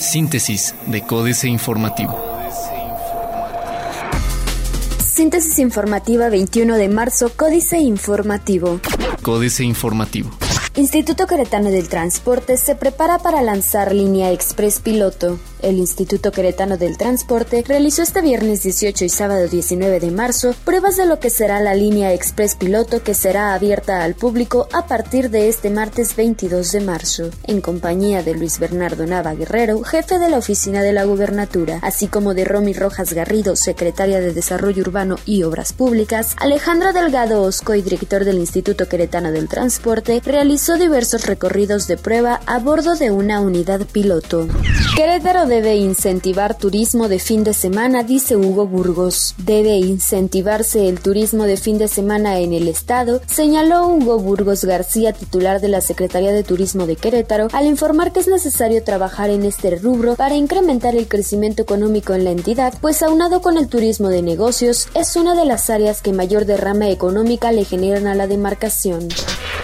Síntesis de Códice Informativo. Síntesis informativa 21 de marzo, Códice Informativo. Códice Informativo. Instituto Queretano del Transporte se prepara para lanzar línea express piloto. El Instituto Queretano del Transporte realizó este viernes 18 y sábado 19 de marzo pruebas de lo que será la línea express piloto que será abierta al público a partir de este martes 22 de marzo, en compañía de Luis Bernardo Nava Guerrero, jefe de la oficina de la gubernatura, así como de Romy Rojas Garrido, secretaria de Desarrollo Urbano y Obras Públicas, Alejandro Delgado Oscoy, director del Instituto Queretano del Transporte, realizó diversos recorridos de prueba a bordo de una unidad piloto. Querétaro debe incentivar turismo de fin de semana, dice Hugo Burgos. Debe incentivarse el turismo de fin de semana en el estado, señaló Hugo Burgos García, titular de la Secretaría de Turismo de Querétaro, al informar que es necesario trabajar en este rubro para incrementar el crecimiento económico en la entidad, pues aunado con el turismo de negocios, es una de las áreas que mayor derrama económica le generan a la demarcación.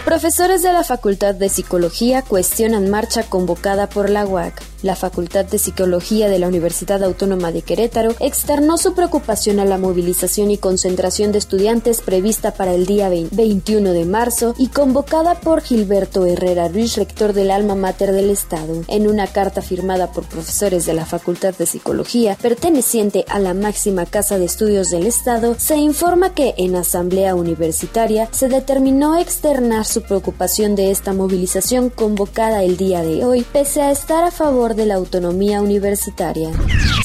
Profesores de la Facultad de Psicología cuestionan marcha convocada por la UAC. La Facultad de Psicología de la Universidad Autónoma de Querétaro externó su preocupación a la movilización y concentración de estudiantes prevista para el día 21 de marzo y convocada por Gilberto Herrera Ruiz, rector del alma mater del Estado. En una carta firmada por profesores de la Facultad de Psicología, perteneciente a la máxima casa de estudios del Estado, se informa que en asamblea universitaria se determinó externar su preocupación de esta movilización convocada el día de hoy, pese a estar a favor de la autonomía universitaria.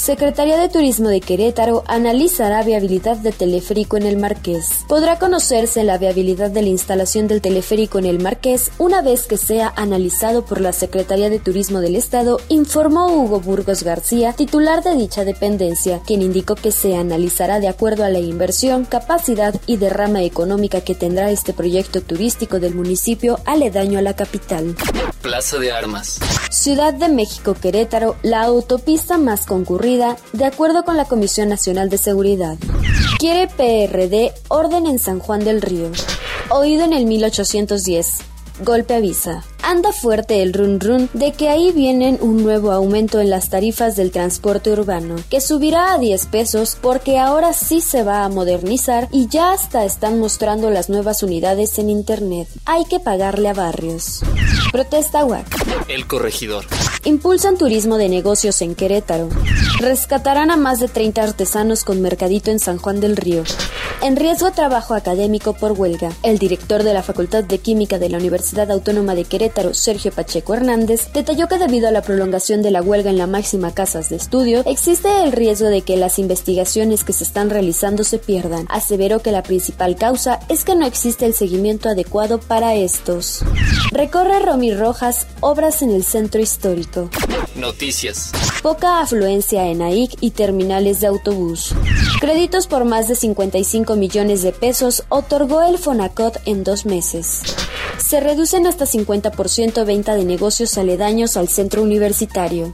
Secretaría de Turismo de Querétaro analizará viabilidad de teleférico en el Marqués. Podrá conocerse la viabilidad de la instalación del teleférico en el Marqués una vez que sea analizado por la Secretaría de Turismo del Estado, informó Hugo Burgos García, titular de dicha dependencia, quien indicó que se analizará de acuerdo a la inversión, capacidad y derrama económica que tendrá este proyecto turístico del municipio aledaño a la capital. Plaza de Armas. Ciudad de México Querétaro, la autopista más concurrida, de acuerdo con la Comisión Nacional de Seguridad. Quiere PRD orden en San Juan del Río. Oído en el 1810. Golpe avisa. Anda fuerte el run run de que ahí vienen un nuevo aumento en las tarifas del transporte urbano, que subirá a 10 pesos porque ahora sí se va a modernizar y ya hasta están mostrando las nuevas unidades en internet. Hay que pagarle a barrios. Protesta WAC. El corregidor. Impulsan turismo de negocios en Querétaro. Rescatarán a más de 30 artesanos con mercadito en San Juan del Río. En riesgo trabajo académico por huelga. El director de la Facultad de Química de la Universidad Autónoma de Querétaro, Sergio Pacheco Hernández, detalló que debido a la prolongación de la huelga en la máxima casas de estudio, existe el riesgo de que las investigaciones que se están realizando se pierdan. Aseveró que la principal causa es que no existe el seguimiento adecuado para estos. Recorre Romy Rojas obras en el centro histórico. Noticias. Poca afluencia en AIC y terminales de autobús. Créditos por más de 55 millones de pesos otorgó el Fonacot en dos meses. Se reducen hasta 50% venta de negocios aledaños al centro universitario.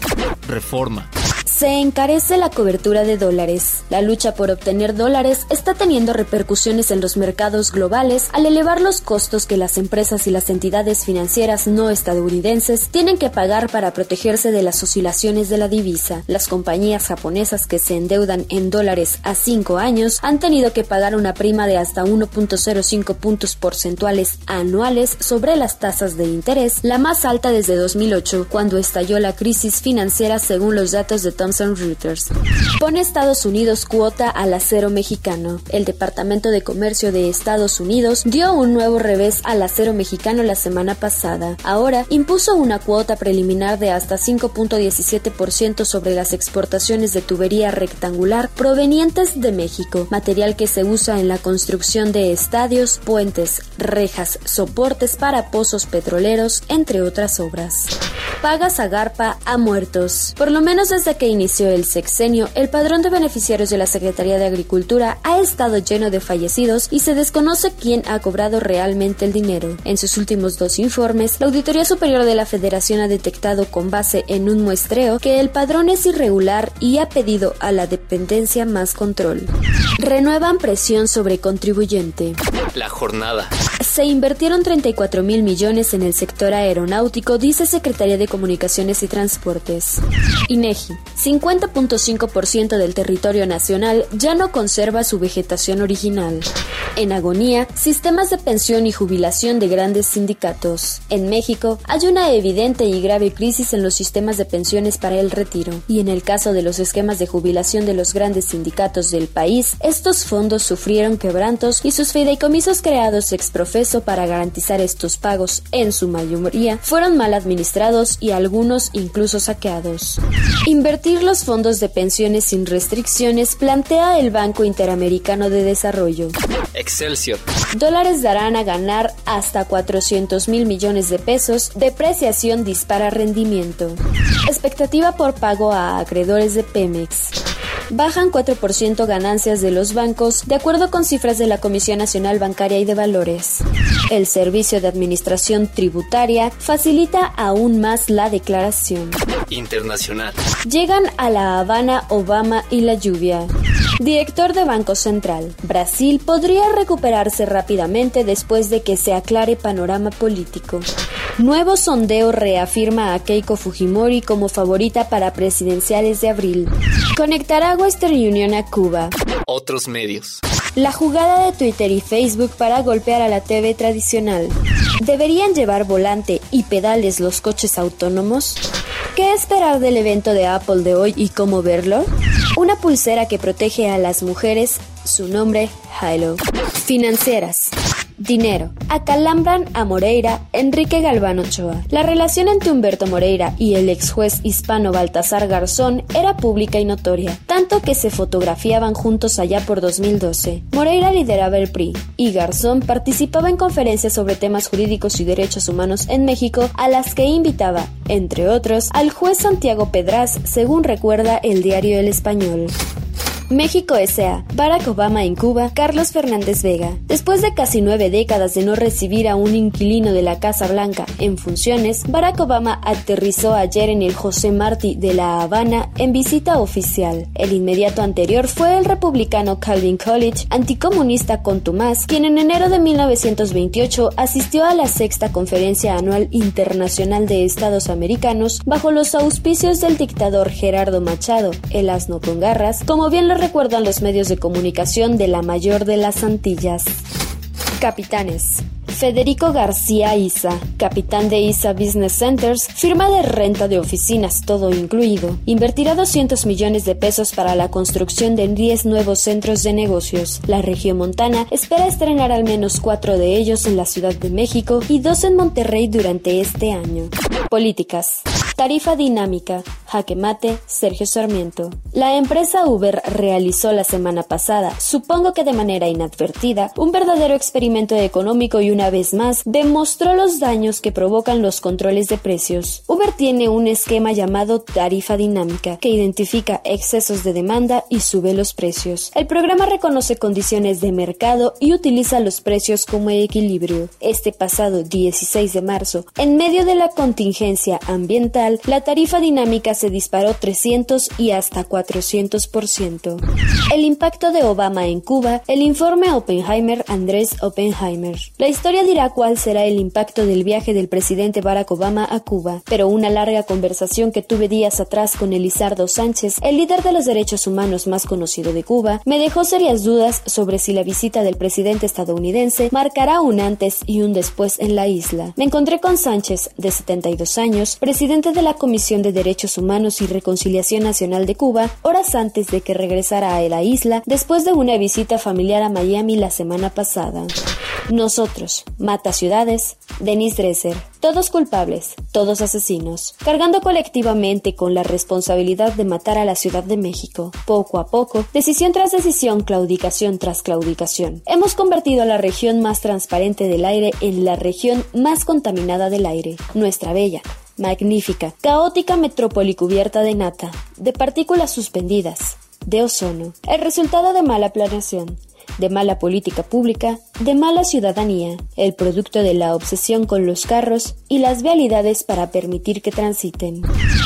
Reforma. Se encarece la cobertura de dólares. La lucha por obtener dólares está teniendo repercusiones en los mercados globales al elevar los costos que las empresas y las entidades financieras no estadounidenses tienen que pagar para protegerse de las oscilaciones de la divisa. Las compañías japonesas que se endeudan en dólares a cinco años han tenido que pagar una prima de hasta 1.05 puntos porcentuales anuales sobre las tasas de interés, la más alta desde 2008, cuando estalló la crisis financiera según los datos de Thomson Reuters. Pone Estados Unidos cuota al acero mexicano. El Departamento de Comercio de Estados Unidos dio un nuevo revés al acero mexicano la semana pasada. Ahora impuso una cuota preliminar de hasta 5.17% sobre las exportaciones de tubería rectangular provenientes de México, material que se usa en la construcción de estadios, puentes, rejas, soportes para pozos petroleros, entre otras obras. Paga Zagarpa a muertos. Por lo menos desde que inició el sexenio, el padrón de beneficiarios de la Secretaría de Agricultura ha estado lleno de fallecidos y se desconoce quién ha cobrado realmente el dinero. En sus últimos dos informes, la Auditoría Superior de la Federación ha detectado con base en un muestreo que el padrón es irregular y ha pedido a la dependencia más control. Renuevan presión sobre contribuyente. La jornada. Se invirtieron 34 mil millones en el sector aeronáutico, dice Secretaría de Comunicaciones y Transportes. INEGI, 50.5% del territorio nacional ya no conserva su vegetación original. En agonía, sistemas de pensión y jubilación de grandes sindicatos. En México, hay una evidente y grave crisis en los sistemas de pensiones para el retiro. Y en el caso de los esquemas de jubilación de los grandes sindicatos del país, estos fondos sufrieron quebrantos y sus fideicomisos creados ex profeso para garantizar estos pagos, en su mayoría, fueron mal administrados y algunos incluso saqueados. Invertir los fondos de pensiones sin restricciones plantea el Banco Interamericano de Desarrollo. Excelsior. Dólares darán a ganar hasta 400 mil millones de pesos. Depreciación dispara rendimiento. Expectativa por pago a acreedores de Pemex bajan 4% ganancias de los bancos, de acuerdo con cifras de la Comisión Nacional Bancaria y de Valores. El Servicio de Administración Tributaria facilita aún más la declaración. Internacional. Llegan a La Habana Obama y la lluvia. Director de Banco Central. Brasil podría recuperarse rápidamente después de que se aclare panorama político. Nuevo sondeo reafirma a Keiko Fujimori como favorita para presidenciales de abril. Conectará Western Union a Cuba. Otros medios. La jugada de Twitter y Facebook para golpear a la TV tradicional. ¿Deberían llevar volante y pedales los coches autónomos? ¿Qué esperar del evento de Apple de hoy y cómo verlo? Una pulsera que protege a las mujeres, su nombre, Hilo. Financieras. Dinero. Acalambran a Moreira, Enrique Galván Ochoa. La relación entre Humberto Moreira y el ex juez hispano Baltasar Garzón era pública y notoria, tanto que se fotografiaban juntos allá por 2012. Moreira lideraba el PRI y Garzón participaba en conferencias sobre temas jurídicos y derechos humanos en México a las que invitaba, entre otros, al juez Santiago Pedraz, según recuerda el diario El Español. México S.A. Barack Obama en Cuba, Carlos Fernández Vega. Después de casi nueve décadas de no recibir a un inquilino de la Casa Blanca en funciones, Barack Obama aterrizó ayer en el José Martí de La Habana en visita oficial. El inmediato anterior fue el republicano Calvin College, anticomunista contumaz, quien en enero de 1928 asistió a la sexta conferencia anual internacional de Estados Americanos bajo los auspicios del dictador Gerardo Machado, el asno con garras, como bien lo recuerdan los medios de comunicación de la mayor de las Antillas. Capitanes. Federico García Isa, capitán de Isa Business Centers, firma de renta de oficinas todo incluido, invertirá 200 millones de pesos para la construcción de 10 nuevos centros de negocios. La región montana espera estrenar al menos cuatro de ellos en la Ciudad de México y dos en Monterrey durante este año. Políticas. Tarifa dinámica. Jaque mate, Sergio Sarmiento. La empresa Uber realizó la semana pasada, supongo que de manera inadvertida, un verdadero experimento económico y una vez más demostró los daños que provocan los controles de precios. Uber tiene un esquema llamado tarifa dinámica que identifica excesos de demanda y sube los precios. El programa reconoce condiciones de mercado y utiliza los precios como equilibrio. Este pasado 16 de marzo, en medio de la contingencia ambiental, la tarifa dinámica se disparó 300 y hasta 400%. El impacto de Obama en Cuba, el informe Oppenheimer Andrés Oppenheimer. La historia dirá cuál será el impacto del viaje del presidente Barack Obama a Cuba, pero una larga conversación que tuve días atrás con Elizardo Sánchez, el líder de los derechos humanos más conocido de Cuba, me dejó serias dudas sobre si la visita del presidente estadounidense marcará un antes y un después en la isla. Me encontré con Sánchez, de 72 años, presidente de la Comisión de Derechos Humanos y Reconciliación Nacional de Cuba horas antes de que regresara a la isla después de una visita familiar a Miami la semana pasada. Nosotros, Mata Ciudades, Denis Dresser, todos culpables, todos asesinos, cargando colectivamente con la responsabilidad de matar a la Ciudad de México. Poco a poco, decisión tras decisión, claudicación tras claudicación, hemos convertido a la región más transparente del aire en la región más contaminada del aire, nuestra bella, magnífica, caótica metrópoli cubierta de nata, de partículas suspendidas, de ozono, el resultado de mala planeación, de mala política pública, de mala ciudadanía, el producto de la obsesión con los carros y las vialidades para permitir que transiten.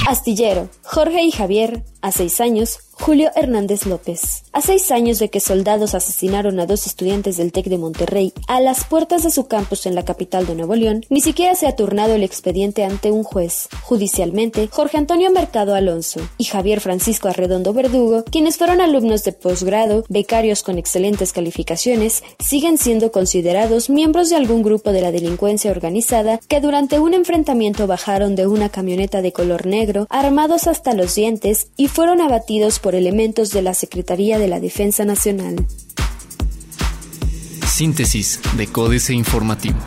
Astillero, Jorge y Javier, a seis años, Julio Hernández López. A seis años de que soldados asesinaron a dos estudiantes del TEC de Monterrey a las puertas de su campus en la capital de Nuevo León, ni siquiera se ha turnado el expediente ante un juez. Judicialmente, Jorge Antonio Mercado Alonso y Javier Francisco Arredondo Verdugo, quienes fueron alumnos de posgrado, becarios con excelentes calificaciones, siguen siendo considerados miembros de algún grupo de la delincuencia organizada que durante un enfrentamiento bajaron de una camioneta de color negro, armados hasta los dientes, y fueron abatidos por elementos de la Secretaría de la Defensa Nacional. Síntesis de Códice Informativo.